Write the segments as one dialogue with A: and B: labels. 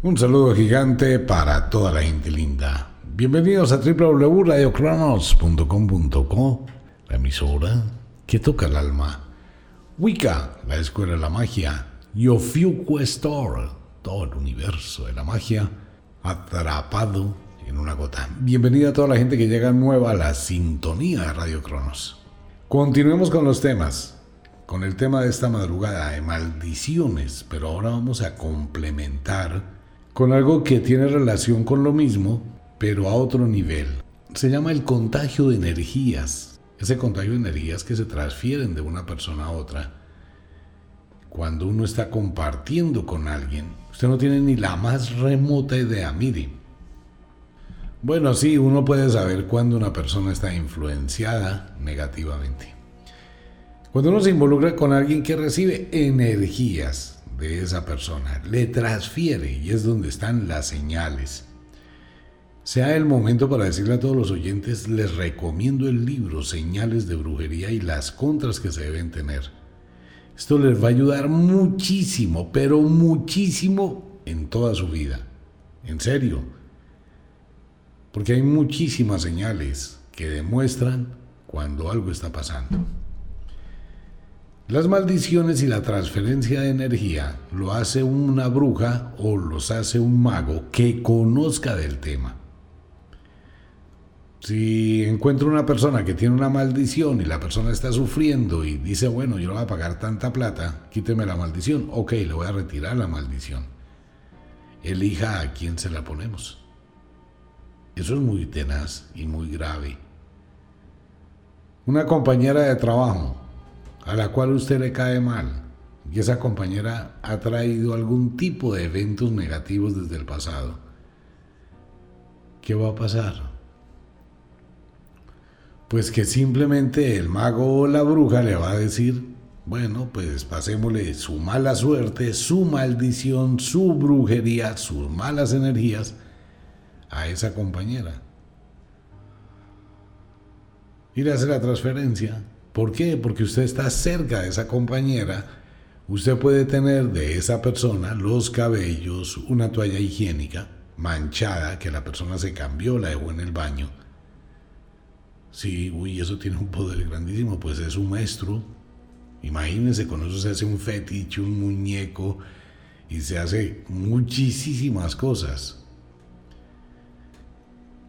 A: Un saludo gigante para toda la gente linda. Bienvenidos a www.radiocronos.com.co, la emisora que toca el alma. Wicca, la escuela de la magia. Yofiuco Store, todo el universo de la magia atrapado en una gota. Bienvenida a toda la gente que llega nueva a la sintonía de Radio Cronos. Continuemos con los temas. Con el tema de esta madrugada de maldiciones, pero ahora vamos a complementar con algo que tiene relación con lo mismo, pero a otro nivel. Se llama el contagio de energías. Ese contagio de energías que se transfieren de una persona a otra. Cuando uno está compartiendo con alguien, usted no tiene ni la más remota idea, mire. Bueno, sí, uno puede saber cuando una persona está influenciada negativamente. Cuando uno se involucra con alguien que recibe energías, de esa persona, le transfiere y es donde están las señales. Sea el momento para decirle a todos los oyentes, les recomiendo el libro Señales de Brujería y las contras que se deben tener. Esto les va a ayudar muchísimo, pero muchísimo en toda su vida. En serio. Porque hay muchísimas señales que demuestran cuando algo está pasando. Las maldiciones y la transferencia de energía lo hace una bruja o los hace un mago que conozca del tema. Si encuentro una persona que tiene una maldición y la persona está sufriendo y dice, bueno, yo no voy a pagar tanta plata, quíteme la maldición. Ok, le voy a retirar la maldición. Elija a quién se la ponemos. Eso es muy tenaz y muy grave. Una compañera de trabajo a la cual usted le cae mal y esa compañera ha traído algún tipo de eventos negativos desde el pasado, ¿qué va a pasar? Pues que simplemente el mago o la bruja le va a decir, bueno, pues pasémosle su mala suerte, su maldición, su brujería, sus malas energías a esa compañera. Y le hace la transferencia ¿Por qué? Porque usted está cerca de esa compañera. Usted puede tener de esa persona los cabellos, una toalla higiénica manchada que la persona se cambió, la dejó en el baño. Sí, uy, eso tiene un poder grandísimo, pues es un maestro. Imagínense, con eso se hace un fetiche, un muñeco y se hace muchísimas cosas.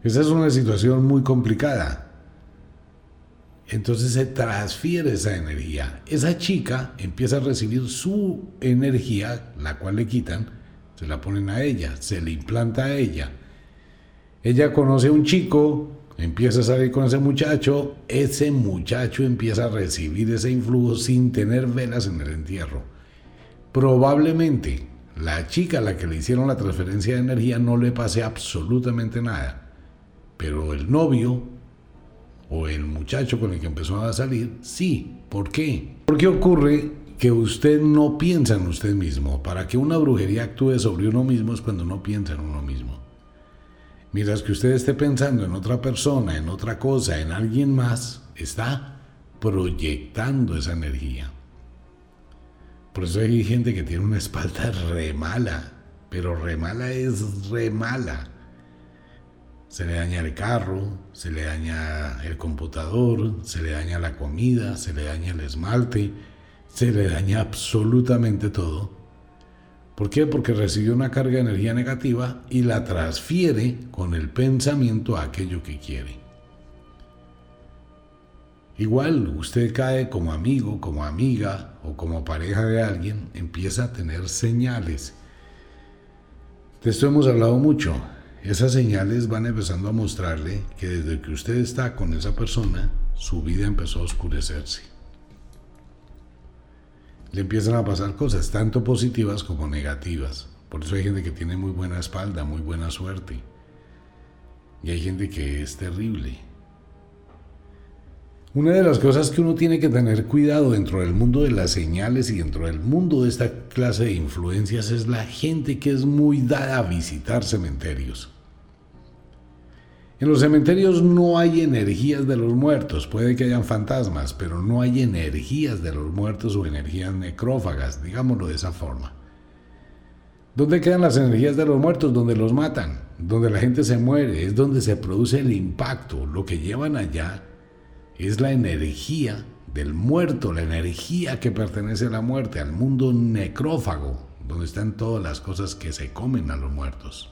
A: Esa es una situación muy complicada. Entonces se transfiere esa energía. Esa chica empieza a recibir su energía, la cual le quitan, se la ponen a ella, se le implanta a ella. Ella conoce a un chico, empieza a salir con ese muchacho, ese muchacho empieza a recibir ese influjo sin tener velas en el entierro. Probablemente la chica a la que le hicieron la transferencia de energía no le pase absolutamente nada, pero el novio o el muchacho con el que empezó a salir, sí. ¿Por qué? Porque ocurre que usted no piensa en usted mismo. Para que una brujería actúe sobre uno mismo es cuando no piensa en uno mismo. Mientras que usted esté pensando en otra persona, en otra cosa, en alguien más, está proyectando esa energía. Por eso hay gente que tiene una espalda re mala, pero re mala es re mala se le daña el carro, se le daña el computador, se le daña la comida, se le daña el esmalte, se le daña absolutamente todo. ¿Por qué? Porque recibió una carga de energía negativa y la transfiere con el pensamiento a aquello que quiere. Igual usted cae como amigo, como amiga o como pareja de alguien, empieza a tener señales. De esto hemos hablado mucho esas señales van empezando a mostrarle que desde que usted está con esa persona, su vida empezó a oscurecerse. Le empiezan a pasar cosas, tanto positivas como negativas. Por eso hay gente que tiene muy buena espalda, muy buena suerte. Y hay gente que es terrible. Una de las cosas que uno tiene que tener cuidado dentro del mundo de las señales y dentro del mundo de esta clase de influencias es la gente que es muy dada a visitar cementerios. En los cementerios no hay energías de los muertos, puede que hayan fantasmas, pero no hay energías de los muertos o energías necrófagas, digámoslo de esa forma. ¿Dónde quedan las energías de los muertos? Donde los matan, donde la gente se muere, es donde se produce el impacto. Lo que llevan allá es la energía del muerto, la energía que pertenece a la muerte, al mundo necrófago, donde están todas las cosas que se comen a los muertos.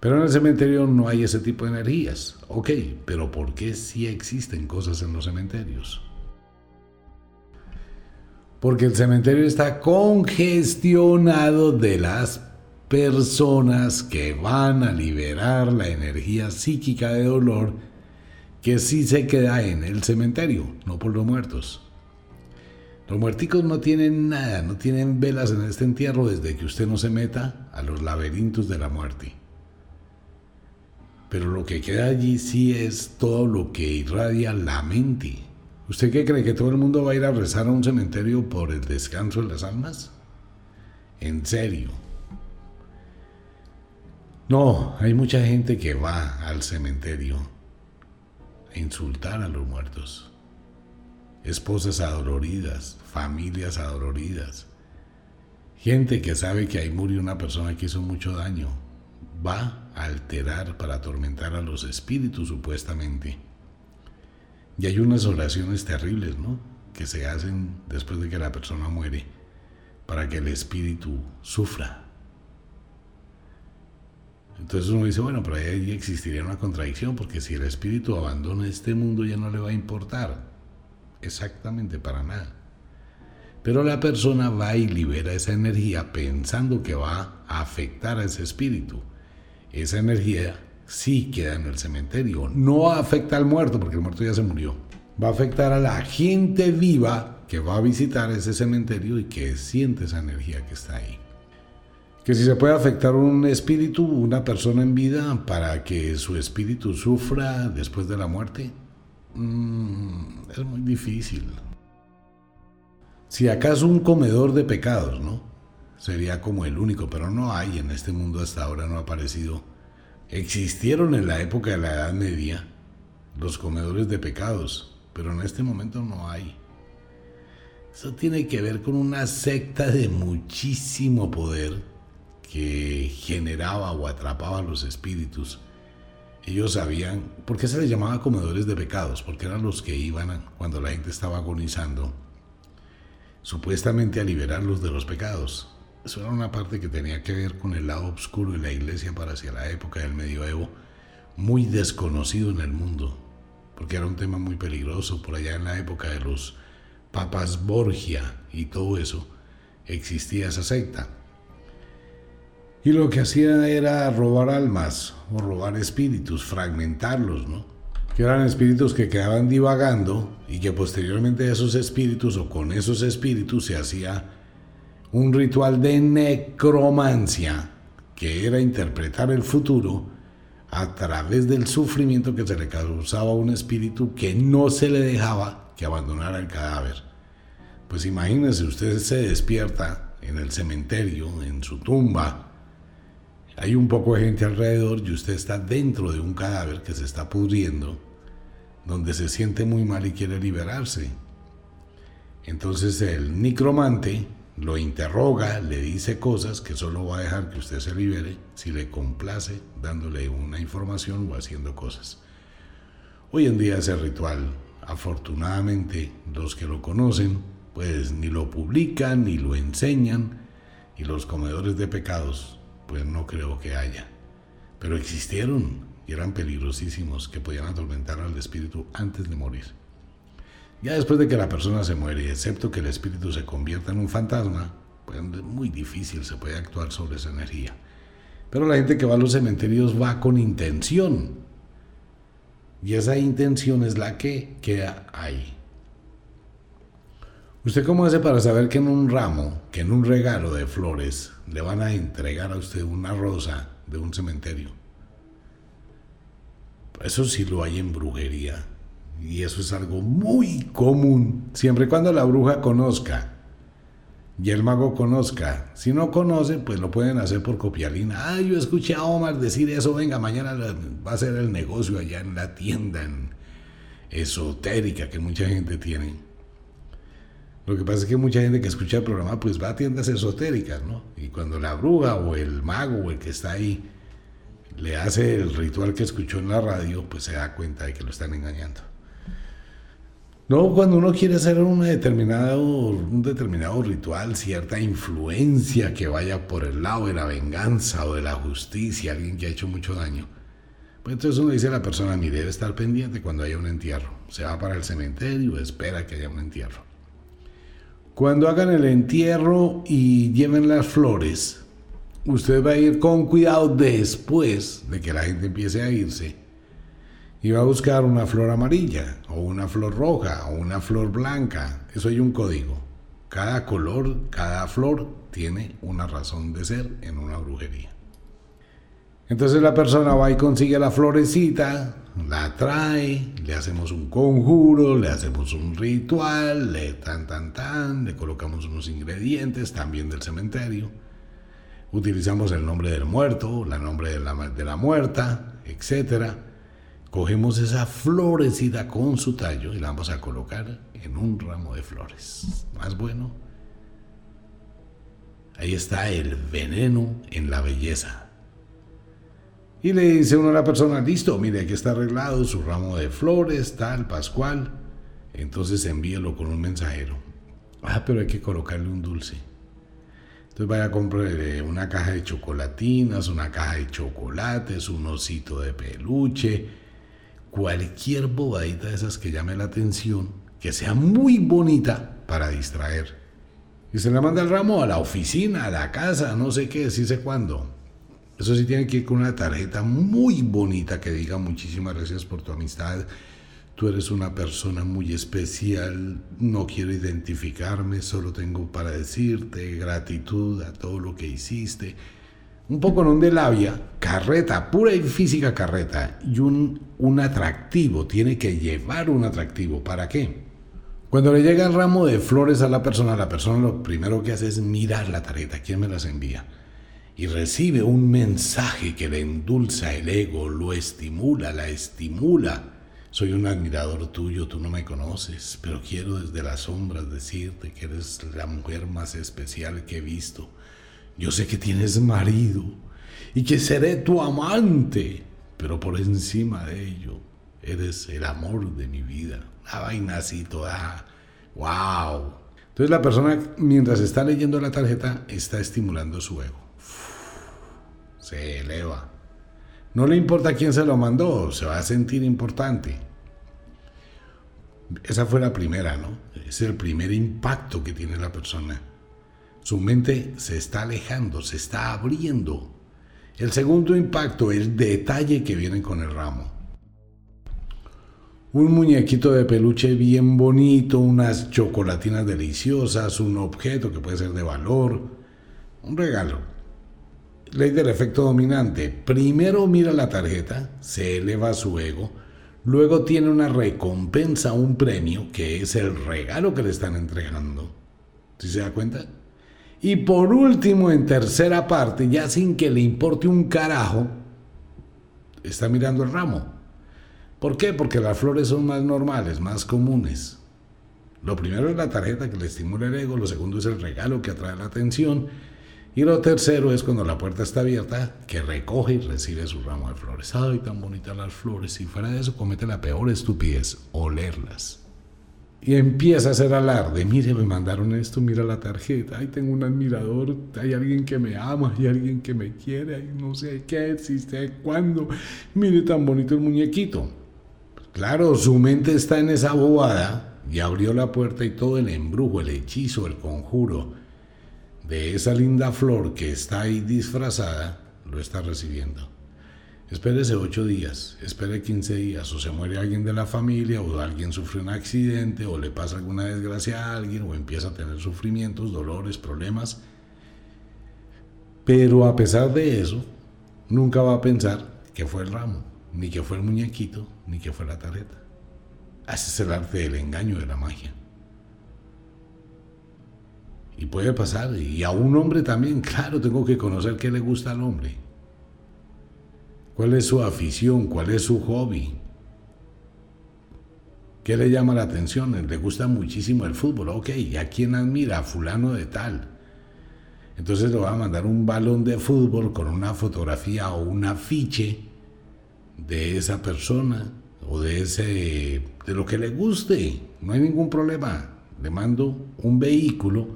A: Pero en el cementerio no hay ese tipo de energías. Ok, pero ¿por qué sí existen cosas en los cementerios? Porque el cementerio está congestionado de las personas que van a liberar la energía psíquica de dolor que sí se queda en el cementerio, no por los muertos. Los muerticos no tienen nada, no tienen velas en este entierro desde que usted no se meta a los laberintos de la muerte. Pero lo que queda allí sí es todo lo que irradia la mente. ¿Usted qué cree que todo el mundo va a ir a rezar a un cementerio por el descanso de las almas? En serio. No, hay mucha gente que va al cementerio insultar a los muertos. Esposas adoloridas, familias adoloridas. Gente que sabe que ahí murió una persona que hizo mucho daño. Va a alterar para atormentar a los espíritus supuestamente. Y hay unas oraciones terribles, ¿no? Que se hacen después de que la persona muere para que el espíritu sufra. Entonces uno dice, bueno, pero ahí existiría una contradicción, porque si el espíritu abandona este mundo ya no le va a importar. Exactamente para nada. Pero la persona va y libera esa energía pensando que va a afectar a ese espíritu. Esa energía sí queda en el cementerio. No afecta al muerto, porque el muerto ya se murió. Va a afectar a la gente viva que va a visitar ese cementerio y que siente esa energía que está ahí. Que si se puede afectar un espíritu, una persona en vida, para que su espíritu sufra después de la muerte, mm, es muy difícil. Si acaso un comedor de pecados, ¿no? Sería como el único, pero no hay en este mundo hasta ahora, no ha aparecido Existieron en la época de la Edad Media los comedores de pecados, pero en este momento no hay. Eso tiene que ver con una secta de muchísimo poder que generaba o atrapaba los espíritus. Ellos sabían, ¿por qué se les llamaba comedores de pecados? Porque eran los que iban cuando la gente estaba agonizando, supuestamente a liberarlos de los pecados. Eso era una parte que tenía que ver con el lado oscuro de la iglesia para hacia la época del medioevo, muy desconocido en el mundo, porque era un tema muy peligroso. Por allá en la época de los papas Borgia y todo eso, existía esa secta. Y lo que hacía era robar almas o robar espíritus, fragmentarlos, ¿no? Que eran espíritus que quedaban divagando y que posteriormente esos espíritus o con esos espíritus se hacía un ritual de necromancia, que era interpretar el futuro a través del sufrimiento que se le causaba a un espíritu que no se le dejaba que abandonara el cadáver. Pues imagínense, usted se despierta en el cementerio, en su tumba, hay un poco de gente alrededor y usted está dentro de un cadáver que se está pudriendo, donde se siente muy mal y quiere liberarse. Entonces el necromante lo interroga, le dice cosas que solo va a dejar que usted se libere si le complace dándole una información o haciendo cosas. Hoy en día ese ritual, afortunadamente los que lo conocen, pues ni lo publican ni lo enseñan y los comedores de pecados, pues no creo que haya. Pero existieron y eran peligrosísimos que podían atormentar al espíritu antes de morir. Ya después de que la persona se muere, excepto que el espíritu se convierta en un fantasma, pues es muy difícil se puede actuar sobre esa energía. Pero la gente que va a los cementerios va con intención. Y esa intención es la que queda ahí. ¿Usted cómo hace para saber que en un ramo, que en un regalo de flores, le van a entregar a usted una rosa de un cementerio? Eso sí lo hay en brujería. Y eso es algo muy común, siempre y cuando la bruja conozca y el mago conozca. Si no conoce, pues lo pueden hacer por copialina. Ah, yo escuché a Omar decir eso, venga, mañana va a ser el negocio allá en la tienda esotérica que mucha gente tiene. Lo que pasa es que mucha gente que escucha el programa pues va a tiendas esotéricas, ¿no? Y cuando la bruja o el mago o el que está ahí le hace el ritual que escuchó en la radio, pues se da cuenta de que lo están engañando. No, cuando uno quiere hacer un determinado, un determinado ritual, cierta influencia que vaya por el lado de la venganza o de la justicia, alguien que ha hecho mucho daño, pues entonces uno dice a la persona, mire, debe estar pendiente cuando haya un entierro. Se va para el cementerio, espera que haya un entierro. Cuando hagan el entierro y lleven las flores, usted va a ir con cuidado después de que la gente empiece a irse y va a buscar una flor amarilla o una flor roja o una flor blanca. Eso hay un código. Cada color, cada flor tiene una razón de ser en una brujería. Entonces la persona va y consigue la florecita, la trae, le hacemos un conjuro, le hacemos un ritual, le tan tan tan, le colocamos unos ingredientes también del cementerio. Utilizamos el nombre del muerto, el nombre de la, de la muerta, etcétera Cogemos esa florecita con su tallo y la vamos a colocar en un ramo de flores. Más bueno. Ahí está el veneno en la belleza. Y le dice uno a la persona, listo, mire, aquí está arreglado su ramo de flores, tal, pascual. Entonces envíelo con un mensajero. Ah, pero hay que colocarle un dulce. Entonces vaya a comprar una caja de chocolatinas, una caja de chocolates, un osito de peluche, cualquier bobadita de esas que llame la atención, que sea muy bonita para distraer. Y se la manda el ramo a la oficina, a la casa, no sé qué, sí sé cuándo. Eso sí tiene que ir con una tarjeta muy bonita que diga muchísimas gracias por tu amistad. Tú eres una persona muy especial, no quiero identificarme, solo tengo para decirte gratitud a todo lo que hiciste un poco non de labia, carreta, pura y física carreta, y un, un atractivo, tiene que llevar un atractivo. ¿Para qué? Cuando le llega el ramo de flores a la persona, la persona lo primero que hace es mirar la tarjeta, quién me las envía. Y recibe un mensaje que le endulza el ego, lo estimula, la estimula. Soy un admirador tuyo, tú no me conoces, pero quiero desde las sombras decirte que eres la mujer más especial que he visto yo sé que tienes marido y que seré tu amante, pero por encima de ello, eres el amor de mi vida. La vaina así toda. ¡Wow! Entonces la persona, mientras está leyendo la tarjeta, está estimulando su ego. Se eleva. No le importa quién se lo mandó, se va a sentir importante. Esa fue la primera, ¿no? Es el primer impacto que tiene la persona. Su mente se está alejando, se está abriendo. El segundo impacto, el detalle que viene con el ramo. Un muñequito de peluche bien bonito, unas chocolatinas deliciosas, un objeto que puede ser de valor, un regalo. Ley del efecto dominante. Primero mira la tarjeta, se eleva su ego, luego tiene una recompensa, un premio, que es el regalo que le están entregando. ¿Sí se da cuenta? Y por último, en tercera parte, ya sin que le importe un carajo, está mirando el ramo. ¿Por qué? Porque las flores son más normales, más comunes. Lo primero es la tarjeta que le estimula el ego, lo segundo es el regalo que atrae la atención y lo tercero es cuando la puerta está abierta, que recoge y recibe su ramo de flores. Ay, tan bonitas las flores. Y fuera de eso comete la peor estupidez, olerlas y empieza a hacer alarde. Mire, me mandaron esto, mira la tarjeta. Ay, tengo un admirador, hay alguien que me ama, hay alguien que me quiere, ay, no sé qué existe, cuándo. Mire tan bonito el muñequito. Claro, su mente está en esa bobada y abrió la puerta y todo el embrujo, el hechizo, el conjuro de esa linda flor que está ahí disfrazada, lo está recibiendo. Espérese ocho días, espere 15 días, o se muere alguien de la familia, o alguien sufre un accidente, o le pasa alguna desgracia a alguien, o empieza a tener sufrimientos, dolores, problemas. Pero a pesar de eso, nunca va a pensar que fue el ramo, ni que fue el muñequito, ni que fue la tarjeta. Ese es el arte del engaño de la magia. Y puede pasar, y a un hombre también, claro, tengo que conocer qué le gusta al hombre ¿Cuál es su afición? ¿Cuál es su hobby? ¿Qué le llama la atención? Le gusta muchísimo el fútbol. Ok, ¿y a quién admira? fulano de tal. Entonces le va a mandar un balón de fútbol con una fotografía o un afiche de esa persona o de ese de lo que le guste. No hay ningún problema. Le mando un vehículo,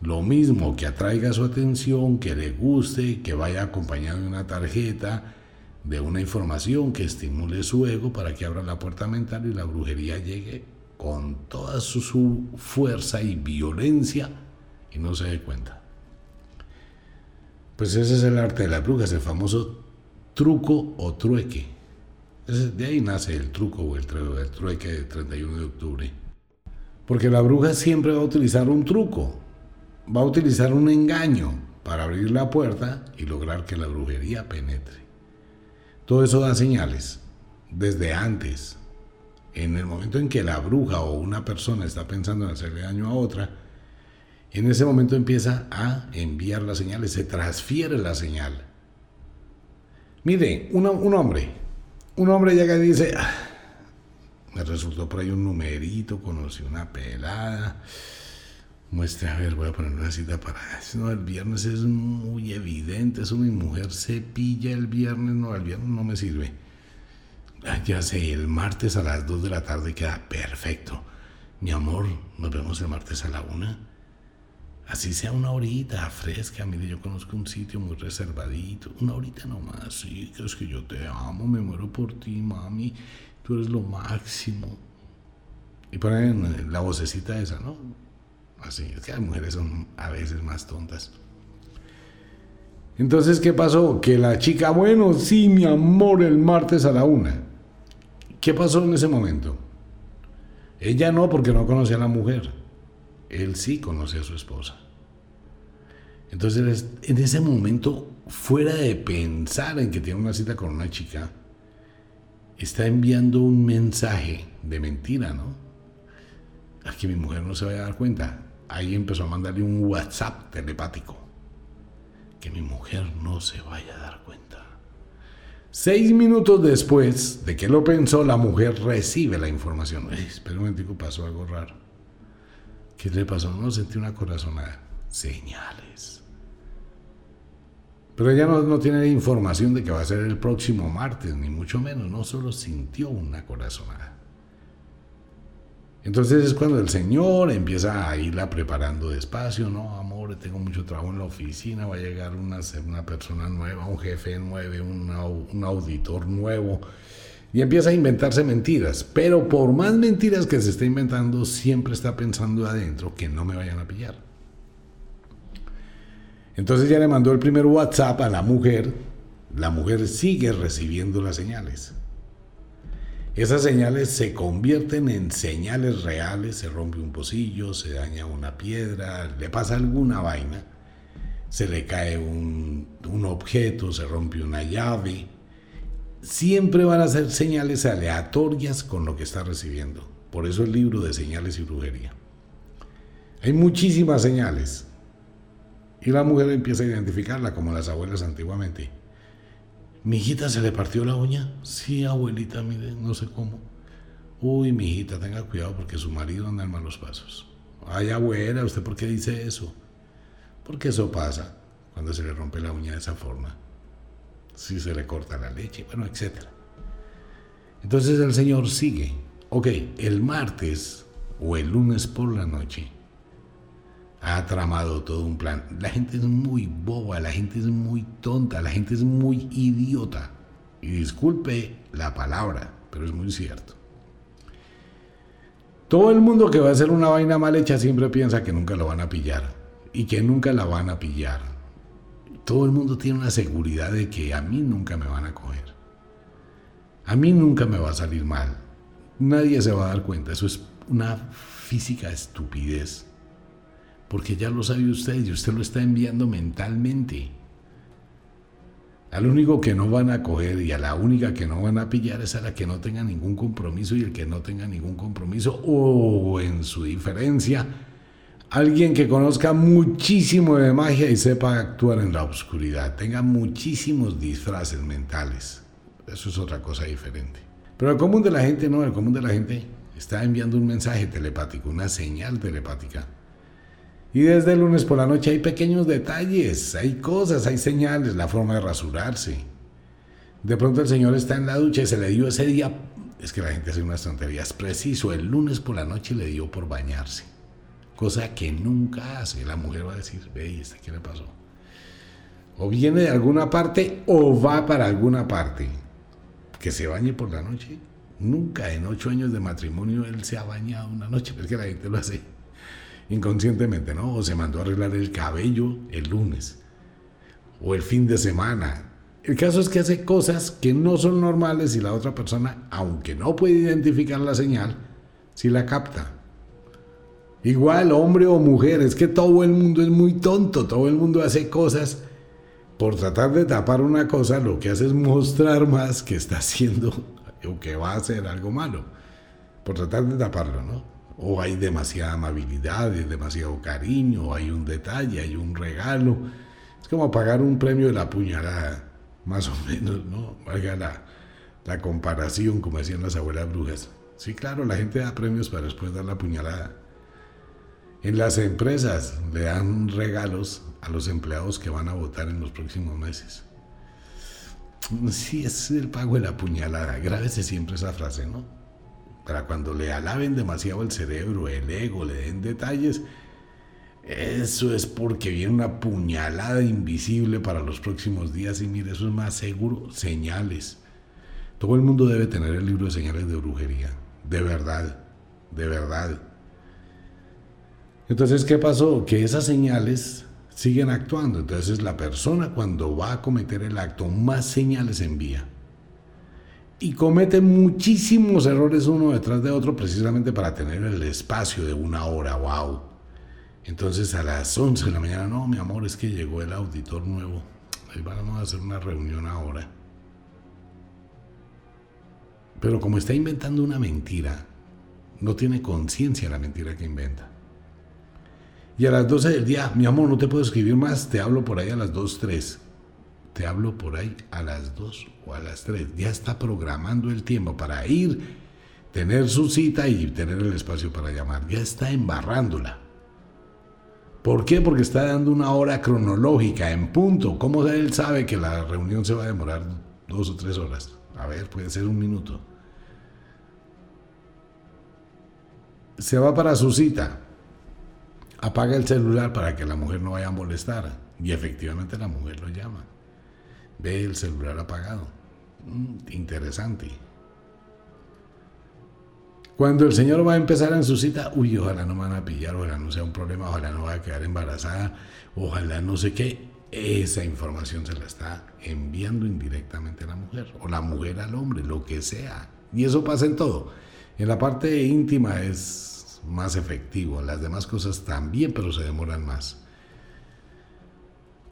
A: lo mismo que atraiga su atención, que le guste, que vaya acompañado de una tarjeta, de una información que estimule su ego para que abra la puerta mental y la brujería llegue con toda su, fuerza y violencia y no se dé cuenta. Pues ese es el arte de las brujas, el famoso truco o trueque. De ahí nace el truco o el, trueque del 31 de octubre. Porque la bruja siempre va a utilizar un truco, va a utilizar un engaño para abrir la puerta y lograr que la brujería penetre. Todo eso da señales desde antes. En el momento en que la bruja o una persona está pensando en hacerle daño a otra, en ese momento empieza a enviar las señales, se transfiere la señal. Mire, un hombre, un hombre llega y dice, ah, me resultó por ahí un numerito, conocí una pelada, muestre, a ver, voy a poner una cita para. No, el viernes es muy evidente, eso mi mujer se pilla el viernes, no, el viernes no me sirve. Ah, ya sé, el martes a las 2 de la tarde queda perfecto. Mi amor, nos vemos el martes a la una. Así sea una horita fresca, mire, yo conozco un sitio muy reservadito, una horita nomás, sí, que es que yo te amo, me muero por ti, mami, tú eres lo máximo. Y ponen la vocecita esa, ¿no? Así, es que las mujeres son a veces más tontas. Entonces, ¿qué pasó? Que la chica, bueno, sí, mi amor, el martes a la una. ¿Qué pasó en ese momento? Ella no, porque no conocía a la mujer. Él sí conoce a su esposa. Entonces, en ese momento, fuera de pensar en que tiene una cita con una chica, está enviando un mensaje de mentira, ¿no? A que mi mujer no se vaya a dar cuenta. Ahí empezó a mandarle un WhatsApp telepático. Que mi mujer no se vaya a dar cuenta. Seis minutos después de que lo pensó, la mujer recibe la información. espera un momentico, pasó algo raro. ¿Qué le pasó? No sentí una corazonada. Señales. Pero ella no, tiene información de que va a ser el próximo martes, ni mucho menos, no solo sintió una corazonada. Entonces es cuando el Señor empieza a irla preparando despacio, no, amor, tengo mucho trabajo en la oficina, va a llegar una, una persona nueva, un jefe nuevo, un auditor nuevo, y empieza a inventarse mentiras. Pero por más mentiras que se esté inventando, siempre está pensando adentro que no me vayan a pillar. Entonces ya le mandó el primer WhatsApp a la mujer. La mujer sigue recibiendo las señales. Esas señales se convierten en señales reales, se rompe un pocillo, se daña una piedra, le pasa alguna vaina, se le cae un, un objeto, se rompe una llave, siempre van a ser señales aleatorias con lo que está recibiendo. Por eso el libro de señales y brujería. Hay muchísimas señales. Y la mujer empieza a identificarla como las abuelas antiguamente. ¿Mi hijita se le partió la uña? Sí, abuelita, mire, no sé cómo. Uy, mi hijita, tenga cuidado porque su marido anda en malos pasos. Ay, abuela, ¿usted por qué dice eso? Porque eso pasa cuando se le rompe la uña de esa forma si se le corta la leche, bueno, etc. Entonces el Señor sigue. Ok, el martes o el lunes por la noche ha tramado todo un plan. La gente es muy boba, la gente es muy tonta, la gente es muy idiota. Y disculpe la palabra, pero es muy cierto. Todo el mundo que va a hacer una vaina mal hecha siempre piensa que nunca lo van a pillar y que nunca la van a pillar todo el mundo tiene una seguridad de que a mí nunca me van a coger. A mí nunca me va a salir mal. Nadie se va a dar cuenta. Eso es una física estupidez. Porque ya lo sabe usted y usted lo está enviando mentalmente. Al único que no van a coger y a la única que no van a pillar es a la que no tenga ningún compromiso y el que no tenga ningún compromiso o en su diferencia Alguien que conozca muchísimo de magia y sepa actuar en la oscuridad, tenga muchísimos disfraces mentales. Eso es otra cosa diferente. Pero el común de la gente no, el común de la gente está enviando un mensaje telepático, una señal telepática. Y desde el lunes por la noche hay pequeños detalles, hay cosas, hay señales, la forma de rasurarse. De pronto el señor está en la ducha y se le dio ese día, es que la gente hace unas tonterías, preciso, el lunes por la noche le dio por bañarse. Cosa que nunca hace. La mujer va a decir, ve, ¿este qué le pasó? O viene de alguna parte o va para alguna parte. Que se bañe por la noche. Nunca en ocho años de matrimonio él se ha bañado una noche, pero es que la gente lo hace inconscientemente, ¿no? O se mandó a arreglar el cabello el lunes, o el fin de semana. El caso es que hace cosas que no son normales y la otra persona, aunque no puede identificar la señal, sí la capta. Igual, hombre o mujer, es que todo el mundo es muy tonto, todo el mundo hace cosas. Por tratar de tapar una cosa, lo que hace es mostrar más que está haciendo o que va a hacer algo malo. Por tratar de taparlo, ¿no? O hay demasiada amabilidad, hay demasiado cariño, hay un detalle, hay un regalo. Es como pagar un premio de la puñalada, más o menos, ¿no? Valga la, la comparación, como decían las abuelas brujas. Sí, claro, la gente da premios para después dar la puñalada. En las empresas le dan regalos a los empleados que van a votar en los próximos meses. Sí, es el pago de la puñalada. Grábese siempre esa frase, ¿no? Para cuando le alaben demasiado el cerebro, el ego, le den detalles, eso es porque viene una puñalada invisible para los próximos días y mire, eso es más seguro, señales. Todo el mundo debe tener el libro de señales de brujería, de verdad, de verdad. Entonces, ¿qué pasó? Que esas señales siguen actuando. Entonces, la persona cuando va a cometer el acto, más señales envía y comete muchísimos errores uno detrás de otro precisamente para tener el espacio de una hora, wow. Entonces a las 11 de la mañana, no, mi amor, es que llegó el auditor nuevo. Ahí vamos a hacer una reunión ahora. Pero como está inventando una mentira, no tiene conciencia la mentira que inventa. Y a las 12 del día, mi amor, no te puedo escribir más, te hablo por ahí a las 2, 3 te hablo por ahí a las 2 o a las 3. Ya está programando el tiempo para ir, tener su cita y tener el espacio para llamar. Ya está embarrándola. ¿Por qué? Porque está dando una hora cronológica en punto. ¿Cómo él sabe que la reunión se va a demorar dos o tres horas? A ver, puede ser un minuto. Se va para su cita. Apaga el celular para que la mujer no vaya a molestar. Y efectivamente la mujer lo llama ve el celular apagado. Mm, interesante. Cuando el Señor va a empezar en su cita, uy, ojalá no me van a pillar, ojalá no sea un problema, ojalá no vaya a quedar embarazada, ojalá no sé qué. Esa información se la está enviando indirectamente a la mujer, o la mujer al hombre, lo que sea. Y eso pasa en todo. En la parte íntima es más efectivo, las demás cosas también, pero se demoran más.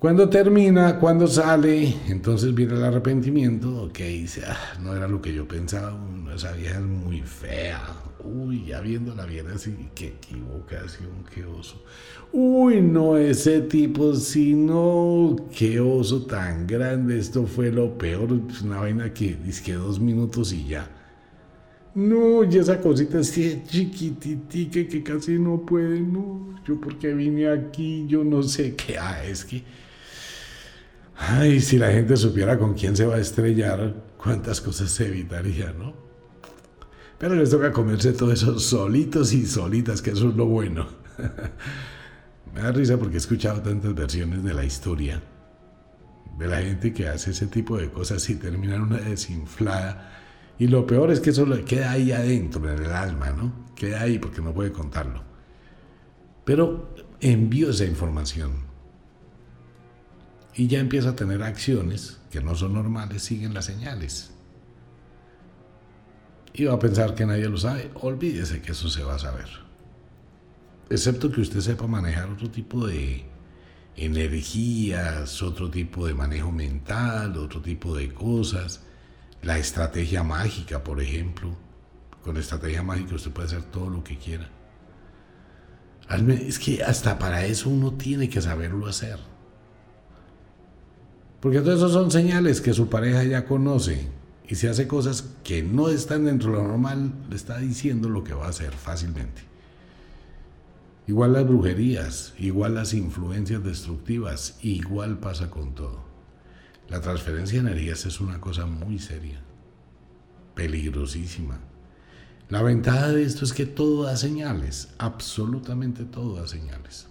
A: Cuando termina, cuando sale, entonces viene el arrepentimiento, que dice, ah, no era lo que yo pensaba, esa vieja es muy fea. Uy, ya viéndola bien así, qué equivocación, qué oso. Uy, no, ese tipo, sino qué oso tan grande, esto fue lo peor, una vaina que que dos minutos y ya. No, y esa cosita así chiquititica que casi no puede, no, yo porque vine aquí, yo no sé qué, ah, es que Ay, si la gente supiera con quién se va a estrellar, cuántas cosas se evitaría, ¿no? Pero les toca comerse todo eso solitos y solitas, que eso es lo bueno. Me da risa porque he escuchado tantas versiones de la historia de la gente que hace ese tipo de cosas y terminan una desinflada. Y lo peor es que eso queda ahí adentro, en el alma, ¿no? Queda ahí porque no puede contarlo. Pero envío esa información y ya empieza a tener acciones que no son normales, siguen las señales. Y va a pensar que nadie lo sabe, olvídese que eso se va a saber. Excepto que usted sepa manejar otro tipo de energías, otro tipo de manejo mental, otro tipo de cosas. La estrategia mágica, por ejemplo. Con estrategia mágica usted puede hacer todo lo que quiera. Es que hasta para eso uno tiene que saberlo hacer. Porque todo eso son señales que su pareja ya conoce. y si hace cosas que no están dentro de lo normal, le está diciendo lo que va a hacer fácilmente. Igual las brujerías, igual las influencias destructivas, igual pasa con todo. La transferencia de energías es una cosa muy seria, peligrosísima. La ventaja de esto es que todo da señales, absolutamente todo da señales.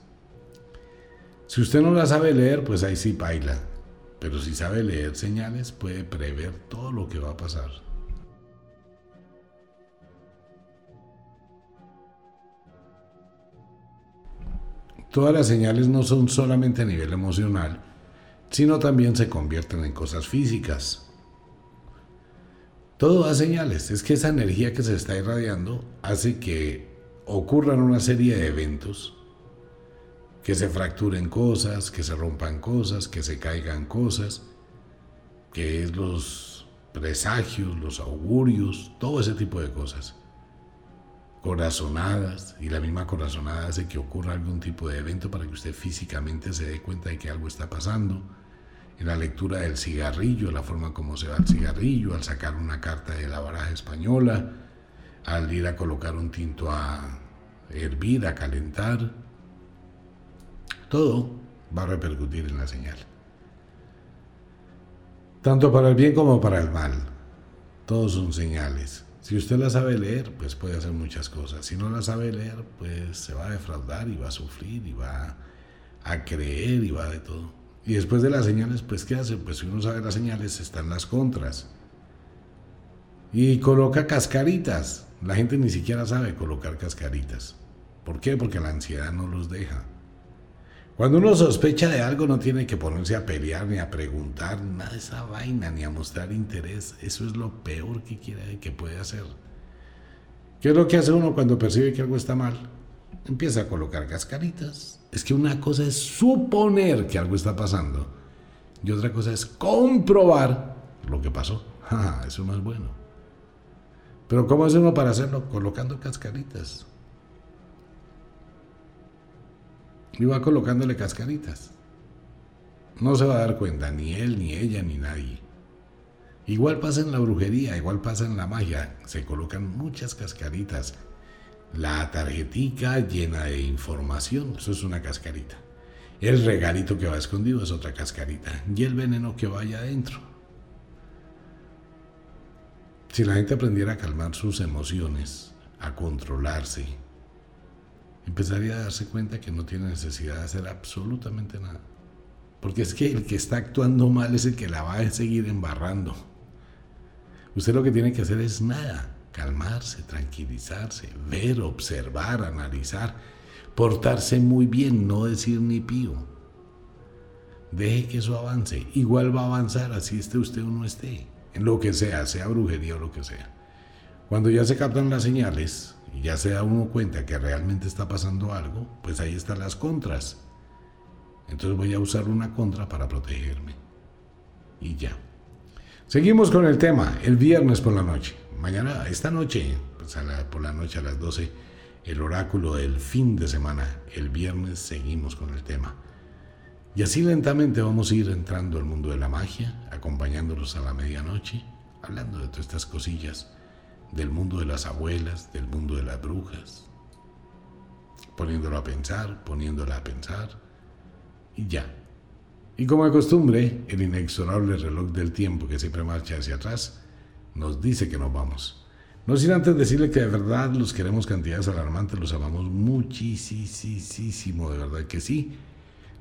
A: Si usted no la sabe leer, pues ahí sí baila. Pero si sabe leer señales, puede prever todo lo que va a pasar. Todas las señales no son solamente a nivel emocional, sino también se convierten en cosas físicas. Todo da señales, es que esa energía que se está irradiando hace que ocurran una serie de eventos que se fracturen cosas, que se rompan cosas, que se caigan cosas, que es los presagios, los augurios, todo ese tipo de cosas. Corazonadas, y la misma corazonada hace que ocurra algún tipo de evento para que usted físicamente se dé cuenta de que algo está pasando. En la lectura del cigarrillo, la forma como se va el cigarrillo, al sacar una carta de la baraja española, al ir a colocar un tinto a hervir, a calentar, todo va a repercutir en la señal. Tanto para el bien como para el mal. Todos son señales. Si usted la sabe leer, pues puede hacer muchas cosas. Si no la sabe leer, pues se va a defraudar y va a sufrir y va a creer y va de todo. Y después de las señales, pues ¿qué hace? Pues si uno sabe las señales, están las contras. Y coloca cascaritas. La gente ni siquiera sabe colocar cascaritas. ¿Por qué? Porque la ansiedad no los deja. Cuando uno sospecha de algo no tiene que ponerse a pelear ni a preguntar nada de esa vaina ni a mostrar interés. Eso es lo peor que quiere que puede hacer. ¿Qué es lo que hace uno cuando percibe que algo está mal? Empieza a colocar cascaritas. Es que una cosa es suponer que algo está pasando y otra cosa es comprobar lo que pasó. eso no es bueno. Pero ¿cómo hace uno para hacerlo? Colocando cascaritas. Y va colocándole cascaritas. No se va a dar cuenta ni él, ni ella, ni nadie. Igual pasa en la brujería, igual pasa en la magia. Se colocan muchas cascaritas. La tarjetica llena de información, eso es una cascarita. El regalito que va escondido es otra cascarita. Y el veneno que vaya adentro. Si la gente aprendiera a calmar sus emociones, a controlarse, empezaría a darse cuenta que no tiene necesidad de hacer absolutamente nada. Porque es que el que está actuando mal es el que la va a seguir embarrando. Usted lo que tiene que hacer es nada, calmarse, tranquilizarse, ver, observar, analizar, portarse muy bien, no decir ni pío. Deje que eso avance. Igual va a avanzar así esté usted o no esté, en lo que sea, sea brujería o lo que sea. Cuando ya se captan las señales, y ya se da uno cuenta que realmente está pasando algo, pues ahí están las contras. Entonces voy a usar una contra para protegerme. Y ya. Seguimos con el tema, el viernes por la noche. Mañana, esta noche, pues por la noche a las 12, el oráculo del fin de semana. El viernes seguimos con el tema. Y así lentamente vamos a ir entrando al mundo de la magia, acompañándolos a la medianoche, hablando de todas estas cosillas del mundo de las abuelas, del mundo de las brujas, poniéndolo a pensar, poniéndola a pensar, y ya. Y como de costumbre, el inexorable reloj del tiempo que siempre marcha hacia atrás, nos dice que nos vamos. No sin antes decirle que de verdad los queremos cantidades alarmantes, los amamos muchísimo, de verdad que sí.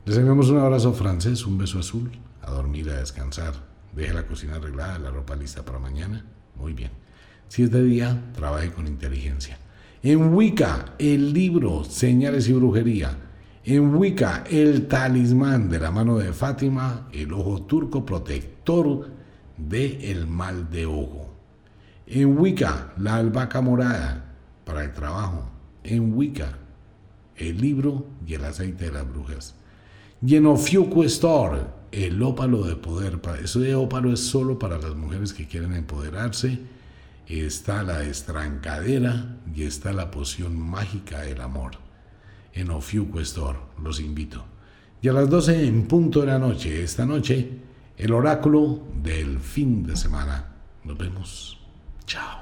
A: Les enviamos un abrazo francés, un beso azul, a dormir, a descansar. Deje la cocina arreglada, la ropa lista para mañana. Muy bien. Si es de día, trabaje con inteligencia. En Wicca, el libro Señales y Brujería. En Wicca, el talismán de la mano de Fátima, el ojo turco protector del el mal de ojo. En Wicca, la albahaca morada para el trabajo. En Wicca, el libro y el aceite de las brujas. Y en Ofiuco el ópalo de poder. Ese ópalo es solo para las mujeres que quieren empoderarse está la estrancadera y está la poción mágica del amor. En Ofiuco Store, los invito. Y a las 12 en punto de la noche, esta noche, el oráculo del fin de semana Nos vemos. Chao.